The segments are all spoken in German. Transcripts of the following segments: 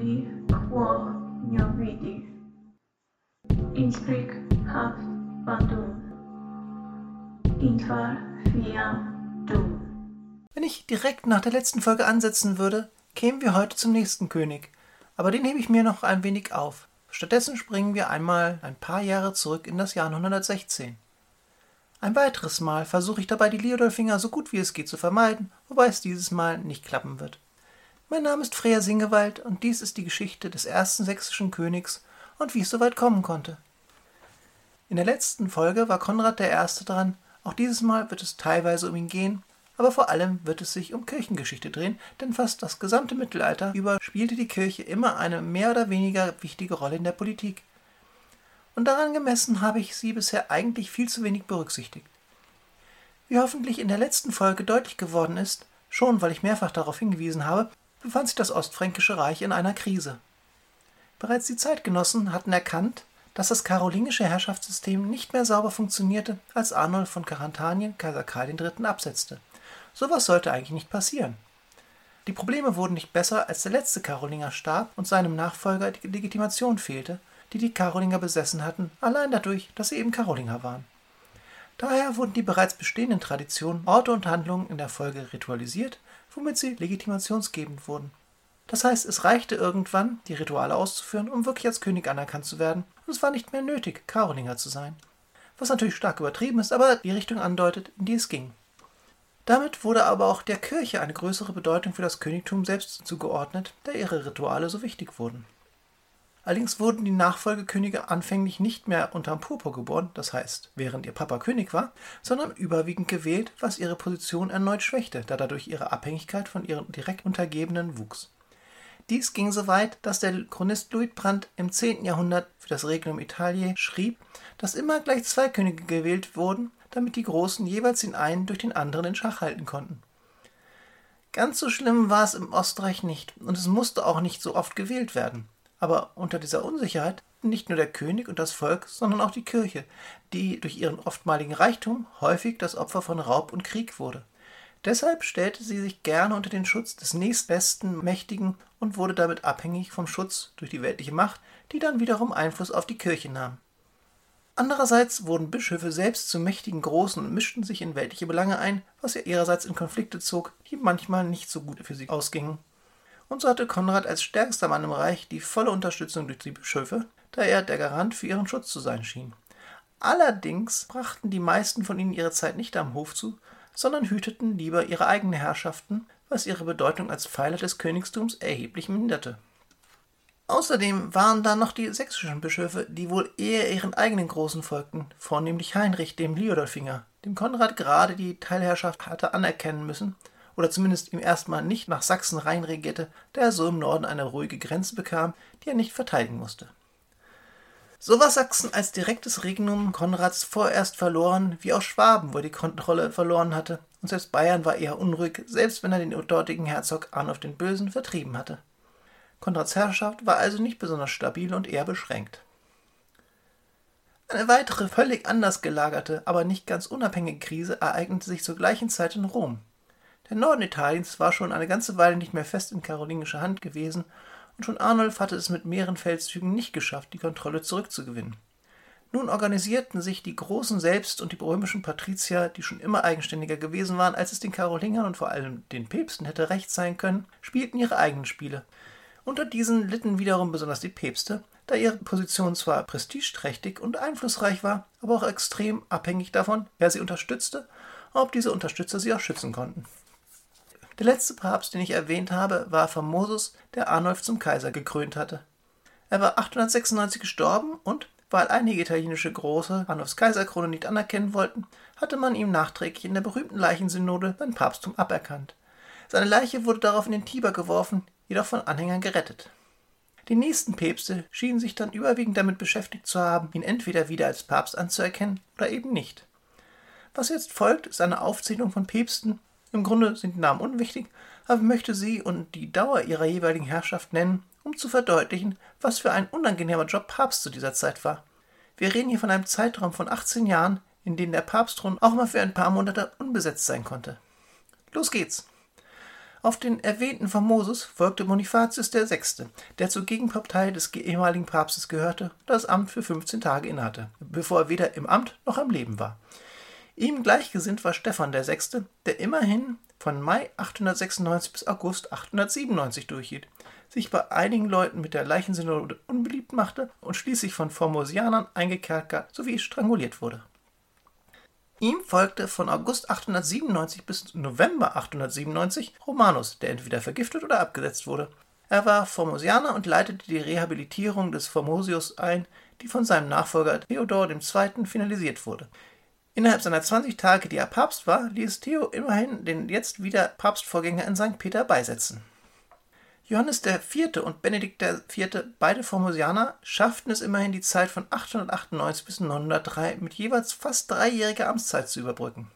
bi quo vidi. Inspric hav bandum. Infer fiam dum. Wenn ich direkt nach der letzten Folge ansetzen würde, kämen wir heute zum nächsten König. Aber den hebe ich mir noch ein wenig auf. Stattdessen springen wir einmal ein paar Jahre zurück in das Jahr 916. Ein weiteres Mal versuche ich dabei, die Leodolfinger so gut wie es geht zu vermeiden, wobei es dieses Mal nicht klappen wird. Mein Name ist Freya Singewald und dies ist die Geschichte des ersten sächsischen Königs und wie es so weit kommen konnte. In der letzten Folge war Konrad der Erste dran, auch dieses Mal wird es teilweise um ihn gehen, aber vor allem wird es sich um Kirchengeschichte drehen, denn fast das gesamte Mittelalter über spielte die Kirche immer eine mehr oder weniger wichtige Rolle in der Politik. Und daran gemessen habe ich sie bisher eigentlich viel zu wenig berücksichtigt. Wie hoffentlich in der letzten Folge deutlich geworden ist, schon weil ich mehrfach darauf hingewiesen habe, befand sich das Ostfränkische Reich in einer Krise. Bereits die Zeitgenossen hatten erkannt, dass das karolingische Herrschaftssystem nicht mehr sauber funktionierte, als Arnold von Karantanien Kaiser Karl III. absetzte. Sowas sollte eigentlich nicht passieren. Die Probleme wurden nicht besser, als der letzte Karolinger starb und seinem Nachfolger die Legitimation fehlte, die die Karolinger besessen hatten, allein dadurch, dass sie eben Karolinger waren. Daher wurden die bereits bestehenden Traditionen, Orte und Handlungen in der Folge ritualisiert, womit sie legitimationsgebend wurden. Das heißt, es reichte irgendwann, die Rituale auszuführen, um wirklich als König anerkannt zu werden, und es war nicht mehr nötig, Karolinger zu sein. Was natürlich stark übertrieben ist, aber die Richtung andeutet, in die es ging. Damit wurde aber auch der Kirche eine größere Bedeutung für das Königtum selbst zugeordnet, da ihre Rituale so wichtig wurden. Allerdings wurden die Nachfolgekönige anfänglich nicht mehr unterm Purpur geboren, das heißt, während ihr Papa König war, sondern überwiegend gewählt, was ihre Position erneut schwächte, da dadurch ihre Abhängigkeit von ihren direkt Untergebenen wuchs. Dies ging so weit, dass der Chronist Luitbrand im 10. Jahrhundert für das Regnum Italiae schrieb, dass immer gleich zwei Könige gewählt wurden, damit die Großen jeweils den einen durch den anderen in Schach halten konnten. Ganz so schlimm war es im Ostreich nicht, und es musste auch nicht so oft gewählt werden. Aber unter dieser Unsicherheit nicht nur der König und das Volk, sondern auch die Kirche, die durch ihren oftmaligen Reichtum häufig das Opfer von Raub und Krieg wurde. Deshalb stellte sie sich gerne unter den Schutz des nächstbesten Mächtigen und wurde damit abhängig vom Schutz durch die weltliche Macht, die dann wiederum Einfluss auf die Kirche nahm. Andererseits wurden Bischöfe selbst zu mächtigen Großen und mischten sich in weltliche Belange ein, was ja ihrerseits in Konflikte zog, die manchmal nicht so gut für sie ausgingen. Und so hatte Konrad als stärkster Mann im Reich die volle Unterstützung durch die Bischöfe, da er der Garant für ihren Schutz zu sein schien. Allerdings brachten die meisten von ihnen ihre Zeit nicht am Hof zu, sondern hüteten lieber ihre eigenen Herrschaften, was ihre Bedeutung als Pfeiler des Königstums erheblich minderte. Außerdem waren da noch die sächsischen Bischöfe, die wohl eher ihren eigenen Großen folgten, vornehmlich Heinrich, dem Liodolfinger, dem Konrad gerade die Teilherrschaft hatte anerkennen müssen, oder zumindest ihm erstmal nicht nach Sachsen rein regierte, da er so im Norden eine ruhige Grenze bekam, die er nicht verteidigen musste. So war Sachsen als direktes Regnum Konrads vorerst verloren, wie auch Schwaben, wo er die Kontrolle verloren hatte, und selbst Bayern war eher unruhig, selbst wenn er den dortigen Herzog Arnulf den Bösen vertrieben hatte. Konrads Herrschaft war also nicht besonders stabil und eher beschränkt. Eine weitere, völlig anders gelagerte, aber nicht ganz unabhängige Krise ereignete sich zur gleichen Zeit in Rom. Der Norden Italiens war schon eine ganze Weile nicht mehr fest in karolingischer Hand gewesen, und schon Arnulf hatte es mit mehreren Feldzügen nicht geschafft, die Kontrolle zurückzugewinnen. Nun organisierten sich die Großen selbst und die römischen Patrizier, die schon immer eigenständiger gewesen waren, als es den Karolingern und vor allem den Päpsten hätte recht sein können, spielten ihre eigenen Spiele, unter diesen litten wiederum besonders die Päpste, da ihre Position zwar prestigeträchtig und einflussreich war, aber auch extrem abhängig davon, wer sie unterstützte und ob diese Unterstützer sie auch schützen konnten. Der letzte Papst, den ich erwähnt habe, war Formosus, der Arnulf zum Kaiser gekrönt hatte. Er war 896 gestorben und, weil einige italienische Große Arnulfs Kaiserkrone nicht anerkennen wollten, hatte man ihm nachträglich in der berühmten Leichensynode sein Papsttum aberkannt. Seine Leiche wurde darauf in den Tiber geworfen, jedoch von Anhängern gerettet. Die nächsten Päpste schienen sich dann überwiegend damit beschäftigt zu haben, ihn entweder wieder als Papst anzuerkennen oder eben nicht. Was jetzt folgt, ist eine Aufzählung von Päpsten. Im Grunde sind die Namen unwichtig, aber ich möchte sie und die Dauer ihrer jeweiligen Herrschaft nennen, um zu verdeutlichen, was für ein unangenehmer Job Papst zu dieser Zeit war. Wir reden hier von einem Zeitraum von 18 Jahren, in dem der Papstthron auch mal für ein paar Monate unbesetzt sein konnte. Los geht's! Auf den erwähnten Formosus folgte Bonifatius VI., der zur Gegenpartei des ehemaligen Papstes gehörte und das Amt für 15 Tage innehatte, bevor er weder im Amt noch am Leben war. Ihm gleichgesinnt war Stephan VI., der immerhin von Mai 896 bis August 897 durchhielt, sich bei einigen Leuten mit der Leichensynode unbeliebt machte und schließlich von Formosianern eingekerkert sowie stranguliert wurde. Ihm folgte von August 897 bis November 897 Romanus, der entweder vergiftet oder abgesetzt wurde. Er war Formosianer und leitete die Rehabilitierung des Formosius ein, die von seinem Nachfolger Theodor II. finalisiert wurde. Innerhalb seiner 20 Tage, die er Papst war, ließ Theo immerhin den jetzt wieder Papstvorgänger in St. Peter beisetzen. Johannes IV. und Benedikt IV., beide Formosianer, schafften es immerhin, die Zeit von 898 bis 903 mit jeweils fast dreijähriger Amtszeit zu überbrücken.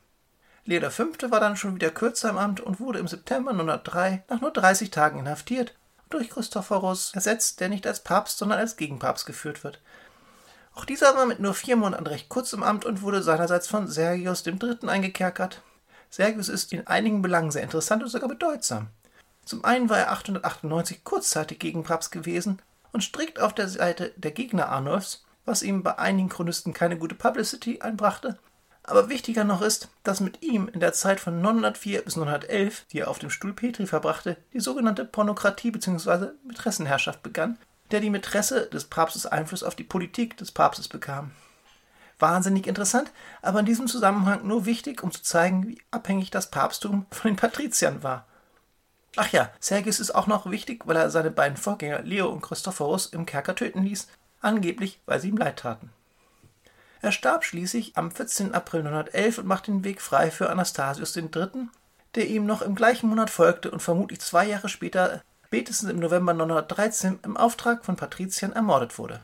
Leo V. war dann schon wieder kürzer im Amt und wurde im September 903 nach nur 30 Tagen inhaftiert und durch Christophorus ersetzt, der nicht als Papst, sondern als Gegenpapst geführt wird. Auch dieser war mit nur vier Monaten recht kurz im Amt und wurde seinerseits von Sergius III. eingekerkert. Sergius ist in einigen Belangen sehr interessant und sogar bedeutsam. Zum einen war er 898 kurzzeitig Gegenpapst gewesen und strikt auf der Seite der Gegner Arnulfs, was ihm bei einigen Chronisten keine gute Publicity einbrachte. Aber wichtiger noch ist, dass mit ihm in der Zeit von 904 bis 911, die er auf dem Stuhl Petri verbrachte, die sogenannte Pornokratie bzw. Mätressenherrschaft begann, der die Mätresse des Papstes Einfluss auf die Politik des Papstes bekam. Wahnsinnig interessant, aber in diesem Zusammenhang nur wichtig, um zu zeigen, wie abhängig das Papsttum von den Patriziern war. Ach ja, Sergius ist auch noch wichtig, weil er seine beiden Vorgänger Leo und Christophorus im Kerker töten ließ, angeblich weil sie ihm leid taten. Er starb schließlich am 14. April 911 und machte den Weg frei für Anastasius III., der ihm noch im gleichen Monat folgte und vermutlich zwei Jahre später, spätestens im November 913, im Auftrag von Patriziern ermordet wurde.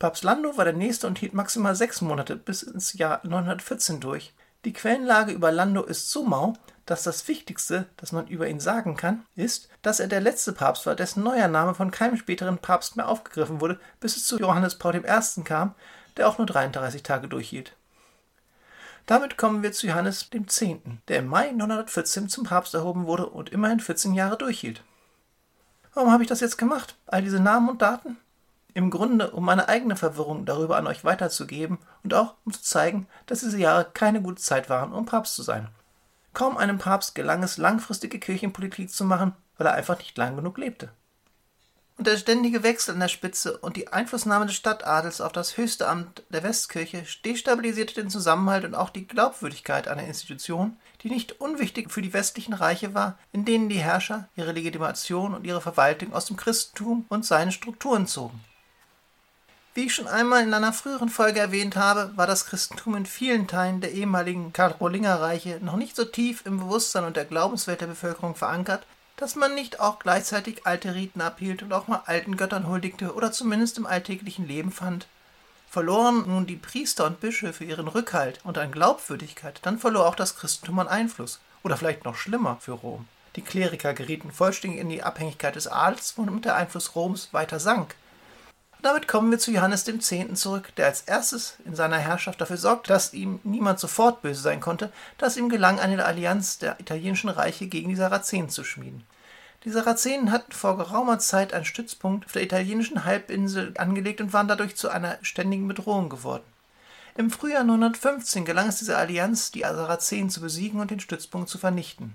Papst Lando war der nächste und hielt maximal sechs Monate bis ins Jahr 914 durch. Die Quellenlage über Lando ist so mau, dass das Wichtigste, das man über ihn sagen kann, ist, dass er der letzte Papst war, dessen neuer Name von keinem späteren Papst mehr aufgegriffen wurde, bis es zu Johannes Paul I. kam, der auch nur 33 Tage durchhielt. Damit kommen wir zu Johannes X., der im Mai 914 zum Papst erhoben wurde und immerhin 14 Jahre durchhielt. Warum habe ich das jetzt gemacht? All diese Namen und Daten? Im Grunde, um meine eigene Verwirrung darüber an euch weiterzugeben und auch um zu zeigen, dass diese Jahre keine gute Zeit waren, um Papst zu sein. Kaum einem Papst gelang es, langfristige Kirchenpolitik zu machen, weil er einfach nicht lang genug lebte. Und der ständige Wechsel an der Spitze und die Einflussnahme des Stadtadels auf das höchste Amt der Westkirche destabilisierte den Zusammenhalt und auch die Glaubwürdigkeit einer Institution, die nicht unwichtig für die westlichen Reiche war, in denen die Herrscher ihre Legitimation und ihre Verwaltung aus dem Christentum und seinen Strukturen zogen. Wie ich schon einmal in einer früheren Folge erwähnt habe, war das Christentum in vielen Teilen der ehemaligen Karolingerreiche noch nicht so tief im Bewusstsein und der Glaubenswelt der Bevölkerung verankert, dass man nicht auch gleichzeitig alte Riten abhielt und auch mal alten Göttern huldigte oder zumindest im alltäglichen Leben fand. Verloren nun die Priester und Bischöfe ihren Rückhalt und an Glaubwürdigkeit, dann verlor auch das Christentum an Einfluss. Oder vielleicht noch schlimmer für Rom. Die Kleriker gerieten vollständig in die Abhängigkeit des Adels, womit der Einfluss Roms weiter sank. Damit kommen wir zu Johannes X. zurück, der als erstes in seiner Herrschaft dafür sorgt, dass ihm niemand sofort böse sein konnte, dass ihm gelang, eine Allianz der italienischen Reiche gegen die Sarazenen zu schmieden. Die Sarazenen hatten vor geraumer Zeit einen Stützpunkt auf der italienischen Halbinsel angelegt und waren dadurch zu einer ständigen Bedrohung geworden. Im Frühjahr 915 gelang es dieser Allianz, die Sarazenen zu besiegen und den Stützpunkt zu vernichten.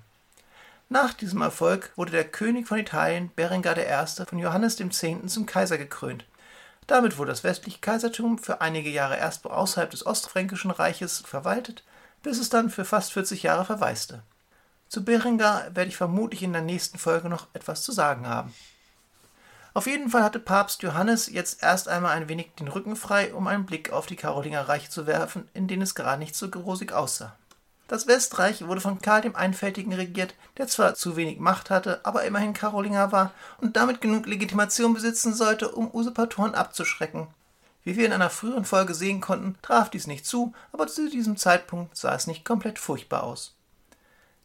Nach diesem Erfolg wurde der König von Italien, Berengar I., von Johannes X. zum Kaiser gekrönt. Damit wurde das westliche Kaisertum für einige Jahre erst außerhalb des Ostfränkischen Reiches verwaltet, bis es dann für fast 40 Jahre verwaiste. Zu Berengar werde ich vermutlich in der nächsten Folge noch etwas zu sagen haben. Auf jeden Fall hatte Papst Johannes jetzt erst einmal ein wenig den Rücken frei, um einen Blick auf die Karolingerreiche zu werfen, in denen es gerade nicht so rosig aussah. Das Westreich wurde von Karl dem Einfältigen regiert, der zwar zu wenig Macht hatte, aber immerhin Karolinger war und damit genug Legitimation besitzen sollte, um Usurpatoren abzuschrecken. Wie wir in einer früheren Folge sehen konnten, traf dies nicht zu, aber zu diesem Zeitpunkt sah es nicht komplett furchtbar aus.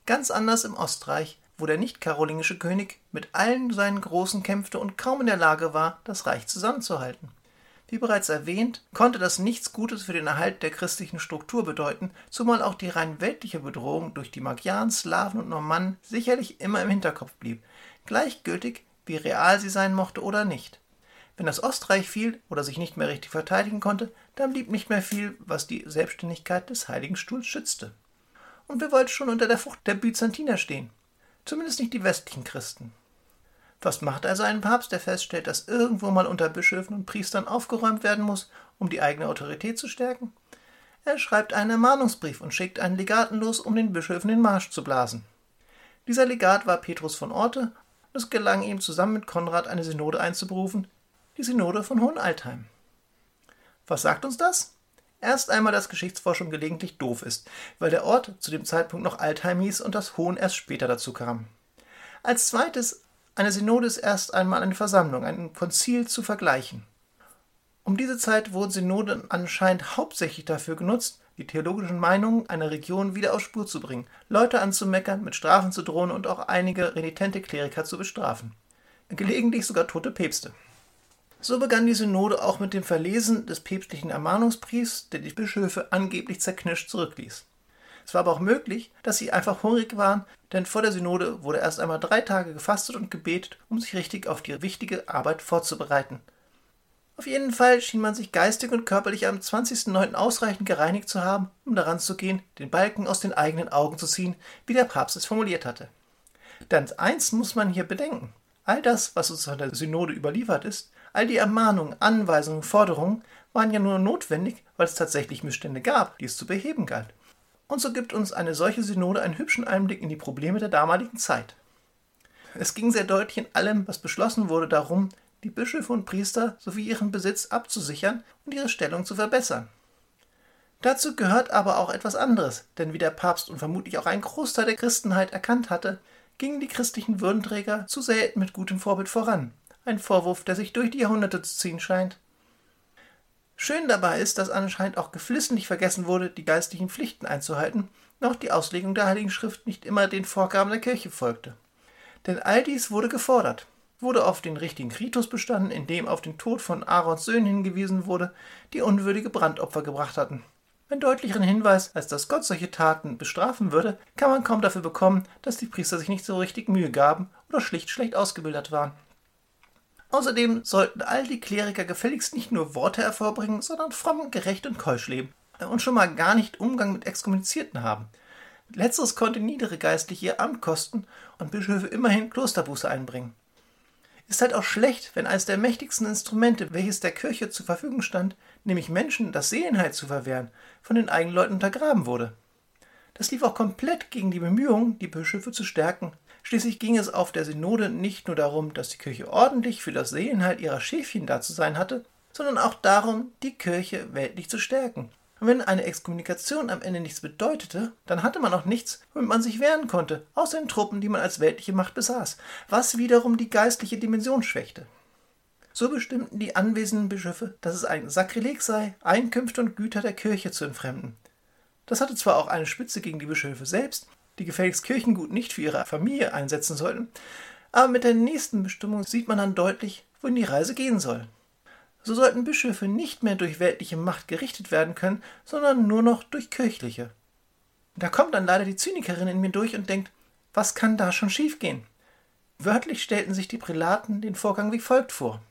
Ganz anders im Ostreich, wo der nicht-karolingische König mit allen seinen Großen kämpfte und kaum in der Lage war, das Reich zusammenzuhalten. Wie bereits erwähnt, konnte das nichts Gutes für den Erhalt der christlichen Struktur bedeuten, zumal auch die rein weltliche Bedrohung durch die Magyaren, Slawen und Normannen sicherlich immer im Hinterkopf blieb, gleichgültig wie real sie sein mochte oder nicht. Wenn das Ostreich fiel oder sich nicht mehr richtig verteidigen konnte, dann blieb nicht mehr viel, was die Selbstständigkeit des Heiligen Stuhls schützte. Und wir wollten schon unter der Frucht der Byzantiner stehen. Zumindest nicht die westlichen Christen. Was macht also ein Papst, der feststellt, dass irgendwo mal unter Bischöfen und Priestern aufgeräumt werden muss, um die eigene Autorität zu stärken? Er schreibt einen Ermahnungsbrief und schickt einen Legaten los, um den Bischöfen den Marsch zu blasen. Dieser Legat war Petrus von Orte, und es gelang ihm zusammen mit Konrad eine Synode einzuberufen, die Synode von Hohenaltheim. Was sagt uns das? Erst einmal, dass Geschichtsforschung gelegentlich doof ist, weil der Ort zu dem Zeitpunkt noch Altheim hieß und das Hohen erst später dazu kam. Als zweites eine Synode ist erst einmal eine Versammlung, ein Konzil zu vergleichen. Um diese Zeit wurden Synoden anscheinend hauptsächlich dafür genutzt, die theologischen Meinungen einer Region wieder auf Spur zu bringen, Leute anzumeckern, mit Strafen zu drohen und auch einige renitente Kleriker zu bestrafen. Gelegentlich sogar tote Päpste. So begann die Synode auch mit dem Verlesen des päpstlichen Ermahnungsbriefs, der die Bischöfe angeblich zerknirscht zurückließ. Es war aber auch möglich, dass sie einfach hungrig waren, denn vor der Synode wurde erst einmal drei Tage gefastet und gebetet, um sich richtig auf die wichtige Arbeit vorzubereiten. Auf jeden Fall schien man sich geistig und körperlich am 20.09. ausreichend gereinigt zu haben, um daran zu gehen, den Balken aus den eigenen Augen zu ziehen, wie der Papst es formuliert hatte. Denn eins muss man hier bedenken. All das, was uns von der Synode überliefert ist, all die Ermahnungen, Anweisungen, Forderungen, waren ja nur notwendig, weil es tatsächlich Missstände gab, die es zu beheben galt. Und so gibt uns eine solche Synode einen hübschen Einblick in die Probleme der damaligen Zeit. Es ging sehr deutlich in allem, was beschlossen wurde, darum, die Bischöfe und Priester sowie ihren Besitz abzusichern und ihre Stellung zu verbessern. Dazu gehört aber auch etwas anderes, denn wie der Papst und vermutlich auch ein Großteil der Christenheit erkannt hatte, gingen die christlichen Würdenträger zu selten mit gutem Vorbild voran. Ein Vorwurf, der sich durch die Jahrhunderte zu ziehen scheint. Schön dabei ist, dass anscheinend auch geflissentlich vergessen wurde, die geistlichen Pflichten einzuhalten, noch die Auslegung der Heiligen Schrift nicht immer den Vorgaben der Kirche folgte. Denn all dies wurde gefordert, wurde auf den richtigen Ritus bestanden, in dem auf den Tod von Aarons Söhnen hingewiesen wurde, die unwürdige Brandopfer gebracht hatten. Einen deutlicheren Hinweis, als dass Gott solche Taten bestrafen würde, kann man kaum dafür bekommen, dass die Priester sich nicht so richtig Mühe gaben oder schlicht schlecht ausgebildet waren. Außerdem sollten all die Kleriker gefälligst nicht nur Worte hervorbringen, sondern fromm, gerecht und keusch leben und schon mal gar nicht Umgang mit Exkommunizierten haben. Letzteres konnte niedere Geistliche ihr Amt kosten und Bischöfe immerhin Klosterbuße einbringen. Ist halt auch schlecht, wenn eines der mächtigsten Instrumente, welches der Kirche zur Verfügung stand, nämlich Menschen das Seelenheil zu verwehren, von den eigenen Leuten untergraben wurde. Das lief auch komplett gegen die Bemühungen, die Bischöfe zu stärken, Schließlich ging es auf der Synode nicht nur darum, dass die Kirche ordentlich für das Seelenheil ihrer Schäfchen da zu sein hatte, sondern auch darum, die Kirche weltlich zu stärken. Und wenn eine Exkommunikation am Ende nichts bedeutete, dann hatte man auch nichts, womit man sich wehren konnte, außer den Truppen, die man als weltliche Macht besaß, was wiederum die geistliche Dimension schwächte. So bestimmten die anwesenden Bischöfe, dass es ein Sakrileg sei, Einkünfte und Güter der Kirche zu entfremden. Das hatte zwar auch eine Spitze gegen die Bischöfe selbst, die gefälligst Kirchengut nicht für ihre Familie einsetzen sollten. Aber mit der nächsten Bestimmung sieht man dann deutlich, wohin die Reise gehen soll. So sollten Bischöfe nicht mehr durch weltliche Macht gerichtet werden können, sondern nur noch durch kirchliche. Da kommt dann leider die Zynikerin in mir durch und denkt, was kann da schon schiefgehen? Wörtlich stellten sich die Prälaten den Vorgang wie folgt vor.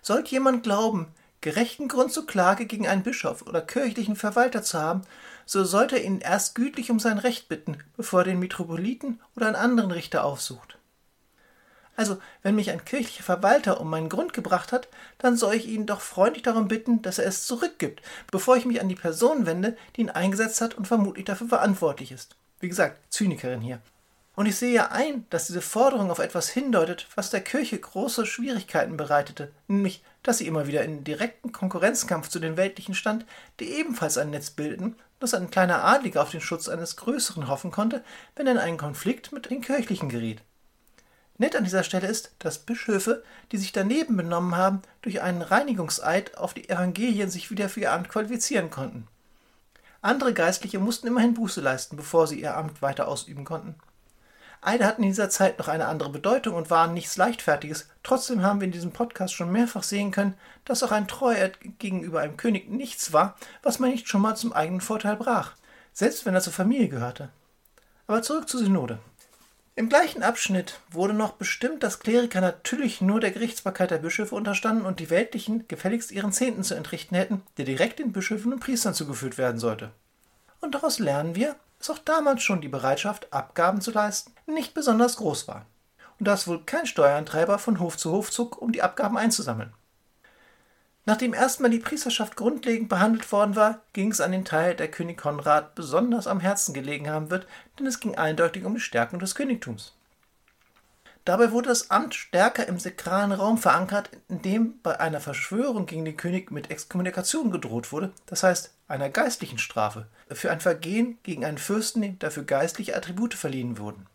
Sollte jemand glauben, gerechten Grund zur Klage gegen einen Bischof oder kirchlichen Verwalter zu haben, so sollte er ihn erst gütlich um sein Recht bitten, bevor er den Metropoliten oder einen anderen Richter aufsucht. Also, wenn mich ein kirchlicher Verwalter um meinen Grund gebracht hat, dann soll ich ihn doch freundlich darum bitten, dass er es zurückgibt, bevor ich mich an die Person wende, die ihn eingesetzt hat und vermutlich dafür verantwortlich ist. Wie gesagt, Zynikerin hier. Und ich sehe ein, dass diese Forderung auf etwas hindeutet, was der Kirche große Schwierigkeiten bereitete, nämlich, dass sie immer wieder in direkten Konkurrenzkampf zu den weltlichen stand, die ebenfalls ein Netz bildeten, dass ein kleiner Adliger auf den Schutz eines Größeren hoffen konnte, wenn er in einen Konflikt mit den Kirchlichen geriet. Nett an dieser Stelle ist, dass Bischöfe, die sich daneben benommen haben, durch einen Reinigungseid auf die Evangelien sich wieder für ihr Amt qualifizieren konnten. Andere Geistliche mussten immerhin Buße leisten, bevor sie ihr Amt weiter ausüben konnten. Eide hatten in dieser Zeit noch eine andere Bedeutung und waren nichts Leichtfertiges. Trotzdem haben wir in diesem Podcast schon mehrfach sehen können, dass auch ein Treuer gegenüber einem König nichts war, was man nicht schon mal zum eigenen Vorteil brach, selbst wenn er zur Familie gehörte. Aber zurück zur Synode. Im gleichen Abschnitt wurde noch bestimmt, dass Kleriker natürlich nur der Gerichtsbarkeit der Bischöfe unterstanden und die Weltlichen gefälligst ihren Zehnten zu entrichten hätten, der direkt den Bischöfen und Priestern zugeführt werden sollte. Und daraus lernen wir, dass auch damals schon die Bereitschaft, Abgaben zu leisten, nicht besonders groß war. Und dass wohl kein Steuerantreiber von Hof zu Hof zog, um die Abgaben einzusammeln. Nachdem erstmal die Priesterschaft grundlegend behandelt worden war, ging es an den Teil, der König Konrad besonders am Herzen gelegen haben wird, denn es ging eindeutig um die Stärkung des Königtums. Dabei wurde das Amt stärker im sakralen Raum verankert, indem bei einer Verschwörung gegen den König mit Exkommunikation gedroht wurde, das heißt einer geistlichen Strafe, für ein Vergehen gegen einen Fürsten, dem dafür geistliche Attribute verliehen wurden.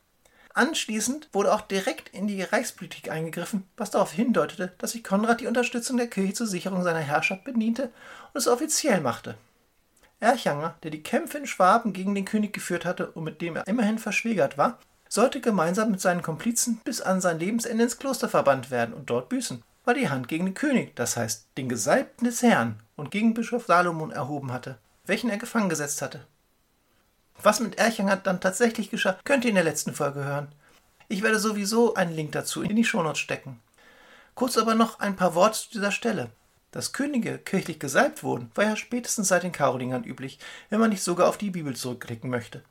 Anschließend wurde auch direkt in die Reichspolitik eingegriffen, was darauf hindeutete, dass sich Konrad die Unterstützung der Kirche zur Sicherung seiner Herrschaft bediente und es offiziell machte. Erchanger, der die Kämpfe in Schwaben gegen den König geführt hatte und mit dem er immerhin verschwägert war, sollte gemeinsam mit seinen Komplizen bis an sein Lebensende ins Kloster verbannt werden und dort büßen, weil die Hand gegen den König, das heißt den Gesalbten des Herrn und gegen Bischof Salomon erhoben hatte, welchen er gefangen gesetzt hatte. Was mit Erchanger dann tatsächlich geschah, könnt ihr in der letzten Folge hören. Ich werde sowieso einen Link dazu in die Shownotes stecken. Kurz aber noch ein paar Worte zu dieser Stelle. Dass Könige kirchlich gesalbt wurden, war ja spätestens seit den Karolingern üblich, wenn man nicht sogar auf die Bibel zurückblicken möchte.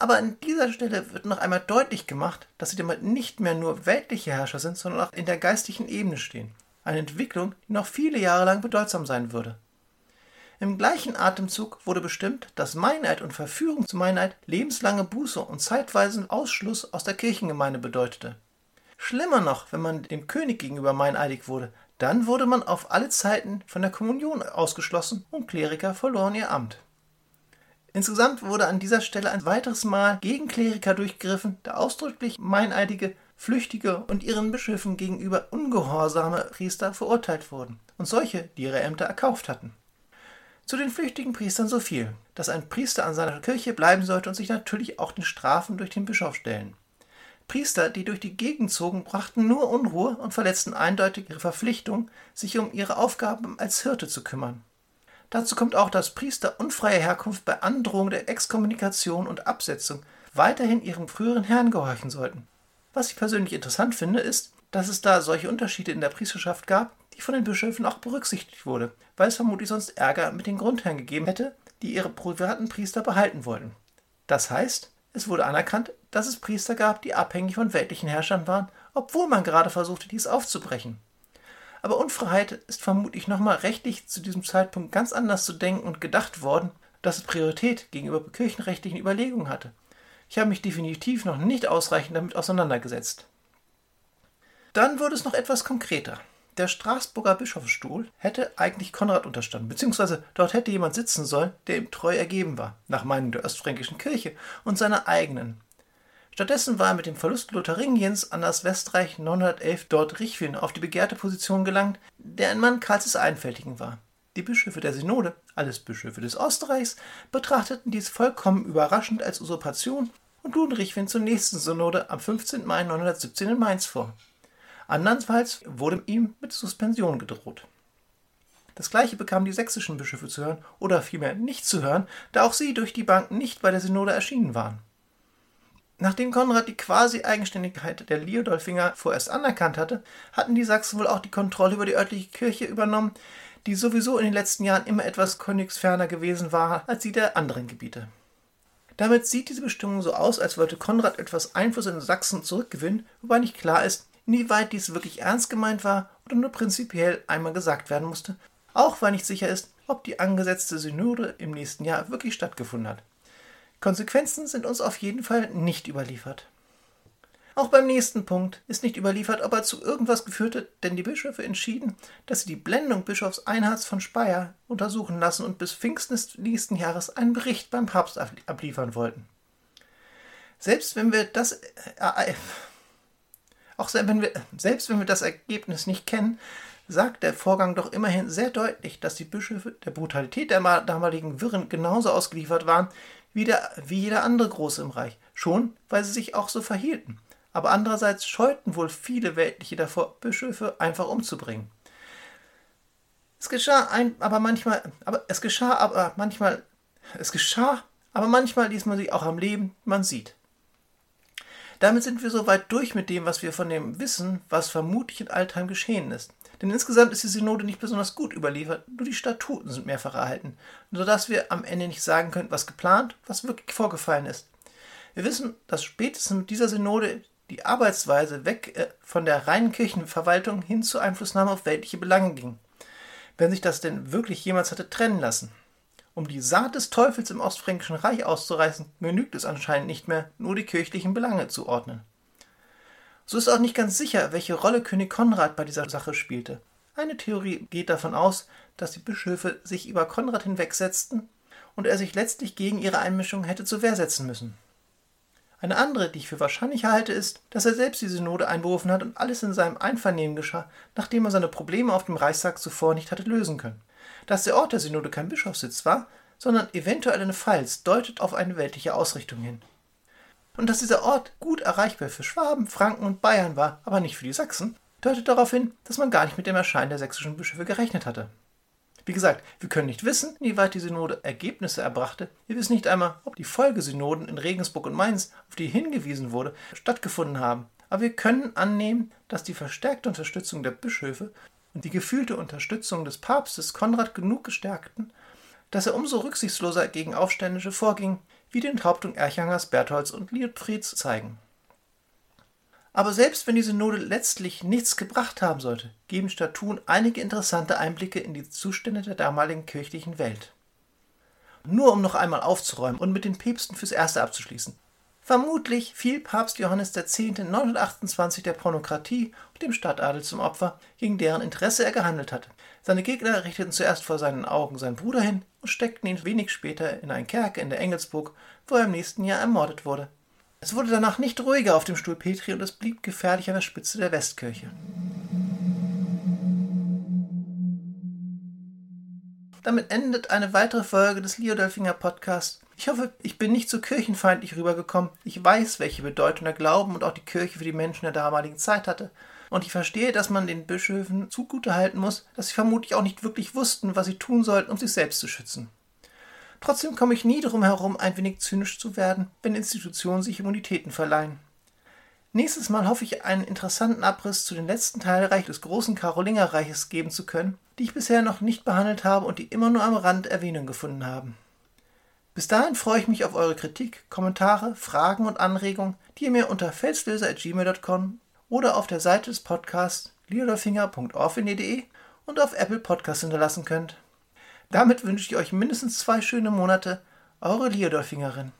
Aber an dieser Stelle wird noch einmal deutlich gemacht, dass sie damit nicht mehr nur weltliche Herrscher sind, sondern auch in der geistlichen Ebene stehen. Eine Entwicklung, die noch viele Jahre lang bedeutsam sein würde. Im gleichen Atemzug wurde bestimmt, dass Meineid und Verführung zu Meineid lebenslange Buße und zeitweisen Ausschluss aus der Kirchengemeinde bedeutete. Schlimmer noch, wenn man dem König gegenüber meineidig wurde, dann wurde man auf alle Zeiten von der Kommunion ausgeschlossen und Kleriker verloren ihr Amt. Insgesamt wurde an dieser Stelle ein weiteres Mal gegen Kleriker durchgegriffen, da ausdrücklich meineidige, flüchtige und ihren Bischöfen gegenüber ungehorsame Priester verurteilt wurden und solche, die ihre Ämter erkauft hatten. Zu den flüchtigen Priestern so viel, dass ein Priester an seiner Kirche bleiben sollte und sich natürlich auch den Strafen durch den Bischof stellen. Priester, die durch die Gegend zogen, brachten nur Unruhe und verletzten eindeutig ihre Verpflichtung, sich um ihre Aufgaben als Hirte zu kümmern. Dazu kommt auch, dass Priester unfreier Herkunft bei Androhung der Exkommunikation und Absetzung weiterhin ihrem früheren Herrn gehorchen sollten. Was ich persönlich interessant finde, ist, dass es da solche Unterschiede in der Priesterschaft gab, die von den Bischöfen auch berücksichtigt wurde, weil es vermutlich sonst Ärger mit den Grundherren gegeben hätte, die ihre privaten Priester behalten wollten. Das heißt, es wurde anerkannt, dass es Priester gab, die abhängig von weltlichen Herrschern waren, obwohl man gerade versuchte, dies aufzubrechen. Aber Unfreiheit ist vermutlich nochmal rechtlich zu diesem Zeitpunkt ganz anders zu denken und gedacht worden, dass es Priorität gegenüber kirchenrechtlichen Überlegungen hatte. Ich habe mich definitiv noch nicht ausreichend damit auseinandergesetzt. Dann wurde es noch etwas konkreter. Der Straßburger Bischofsstuhl hätte eigentlich Konrad unterstanden, beziehungsweise dort hätte jemand sitzen sollen, der ihm treu ergeben war, nach Meinung der Ostfränkischen Kirche und seiner eigenen. Stattdessen war er mit dem Verlust Lotharingiens an das Westreich 911 dort Richwin auf die begehrte Position gelangt, der ein Mann Karls des Einfältigen war. Die Bischöfe der Synode, alles Bischöfe des Ostreichs, betrachteten dies vollkommen überraschend als Usurpation und luden Richwin zur nächsten Synode am 15. Mai 917 in Mainz vor. Andernfalls wurde ihm mit Suspension gedroht. Das gleiche bekamen die sächsischen Bischöfe zu hören, oder vielmehr nicht zu hören, da auch sie durch die Bank nicht bei der Synode erschienen waren. Nachdem Konrad die Quasi-Eigenständigkeit der Liodolfinger vorerst anerkannt hatte, hatten die Sachsen wohl auch die Kontrolle über die örtliche Kirche übernommen, die sowieso in den letzten Jahren immer etwas königsferner gewesen war als die der anderen Gebiete. Damit sieht diese Bestimmung so aus, als wollte Konrad etwas Einfluss in Sachsen zurückgewinnen, wobei nicht klar ist, inwieweit dies wirklich ernst gemeint war oder nur prinzipiell einmal gesagt werden musste, auch weil nicht sicher ist, ob die angesetzte Synode im nächsten Jahr wirklich stattgefunden hat. Konsequenzen sind uns auf jeden Fall nicht überliefert. Auch beim nächsten Punkt ist nicht überliefert, ob er zu irgendwas geführt hat, denn die Bischöfe entschieden, dass sie die Blendung Bischofs Einhards von Speyer untersuchen lassen und bis Pfingsten des nächsten Jahres einen Bericht beim Papst abliefern wollten. Selbst wenn wir das äh, äh, auch wenn wir, selbst wenn wir das Ergebnis nicht kennen, sagt der Vorgang doch immerhin sehr deutlich, dass die Bischöfe der Brutalität der damaligen Wirren genauso ausgeliefert waren wie, der, wie jeder andere Große im Reich, schon weil sie sich auch so verhielten. Aber andererseits scheuten wohl viele Weltliche davor, Bischöfe einfach umzubringen. Es geschah ein, aber manchmal, aber es geschah aber manchmal, es geschah, aber manchmal ließ man sie auch am Leben, man sieht. Damit sind wir soweit durch mit dem, was wir von dem wissen, was vermutlich in Altheim geschehen ist. Denn insgesamt ist die Synode nicht besonders gut überliefert, nur die Statuten sind mehrfach erhalten, sodass wir am Ende nicht sagen können, was geplant, was wirklich vorgefallen ist. Wir wissen, dass spätestens mit dieser Synode die Arbeitsweise weg äh, von der reinen Kirchenverwaltung hin zur Einflussnahme auf weltliche Belange ging. Wenn sich das denn wirklich jemals hatte trennen lassen. Um die Saat des Teufels im Ostfränkischen Reich auszureißen, genügt es anscheinend nicht mehr, nur die kirchlichen Belange zu ordnen. So ist auch nicht ganz sicher, welche Rolle König Konrad bei dieser Sache spielte. Eine Theorie geht davon aus, dass die Bischöfe sich über Konrad hinwegsetzten und er sich letztlich gegen ihre Einmischung hätte zur Wehr setzen müssen. Eine andere, die ich für wahrscheinlich halte, ist, dass er selbst die Synode einberufen hat und alles in seinem Einvernehmen geschah, nachdem er seine Probleme auf dem Reichstag zuvor nicht hatte lösen können. Dass der Ort der Synode kein Bischofssitz war, sondern eventuell eine Pfalz, deutet auf eine weltliche Ausrichtung hin und dass dieser Ort gut erreichbar für Schwaben, Franken und Bayern war, aber nicht für die Sachsen, deutet darauf hin, dass man gar nicht mit dem Erscheinen der sächsischen Bischöfe gerechnet hatte. Wie gesagt, wir können nicht wissen, inwieweit die Synode Ergebnisse erbrachte. Wir wissen nicht einmal, ob die Folgesynoden in Regensburg und Mainz, auf die hingewiesen wurde, stattgefunden haben. Aber wir können annehmen, dass die verstärkte Unterstützung der Bischöfe und die gefühlte Unterstützung des Papstes Konrad genug gestärkten, dass er umso rücksichtsloser gegen Aufständische vorging, wie die Enthauptung Erchangers, Bertholds und Liutfrieds zeigen. Aber selbst wenn die Synode letztlich nichts gebracht haben sollte, geben Statuen einige interessante Einblicke in die Zustände der damaligen kirchlichen Welt. Nur um noch einmal aufzuräumen und mit den Päpsten fürs Erste abzuschließen. Vermutlich fiel Papst Johannes X. 928 der Pornokratie und dem Stadtadel zum Opfer, gegen deren Interesse er gehandelt hatte. Seine Gegner richteten zuerst vor seinen Augen seinen Bruder hin und steckten ihn wenig später in einen Kerker in der Engelsburg, wo er im nächsten Jahr ermordet wurde. Es wurde danach nicht ruhiger auf dem Stuhl Petri und es blieb gefährlich an der Spitze der Westkirche. Damit endet eine weitere Folge des Liodolfinger Podcasts. Ich hoffe, ich bin nicht so kirchenfeindlich rübergekommen. Ich weiß, welche Bedeutung der Glauben und auch die Kirche für die Menschen der damaligen Zeit hatte. Und ich verstehe, dass man den Bischöfen zugutehalten muss, dass sie vermutlich auch nicht wirklich wussten, was sie tun sollten, um sich selbst zu schützen. Trotzdem komme ich nie drum herum, ein wenig zynisch zu werden, wenn Institutionen sich Immunitäten verleihen. Nächstes Mal hoffe ich, einen interessanten Abriss zu den letzten Teilreichen des großen Karolingerreiches geben zu können, die ich bisher noch nicht behandelt habe und die immer nur am Rand Erwähnung gefunden haben. Bis dahin freue ich mich auf eure Kritik, Kommentare, Fragen und Anregungen, die ihr mir unter felslöser.gmail.com oder auf der Seite des Podcasts liederfinger.orfinie.de und auf Apple Podcasts hinterlassen könnt. Damit wünsche ich euch mindestens zwei schöne Monate. Eure Liedolfingerin.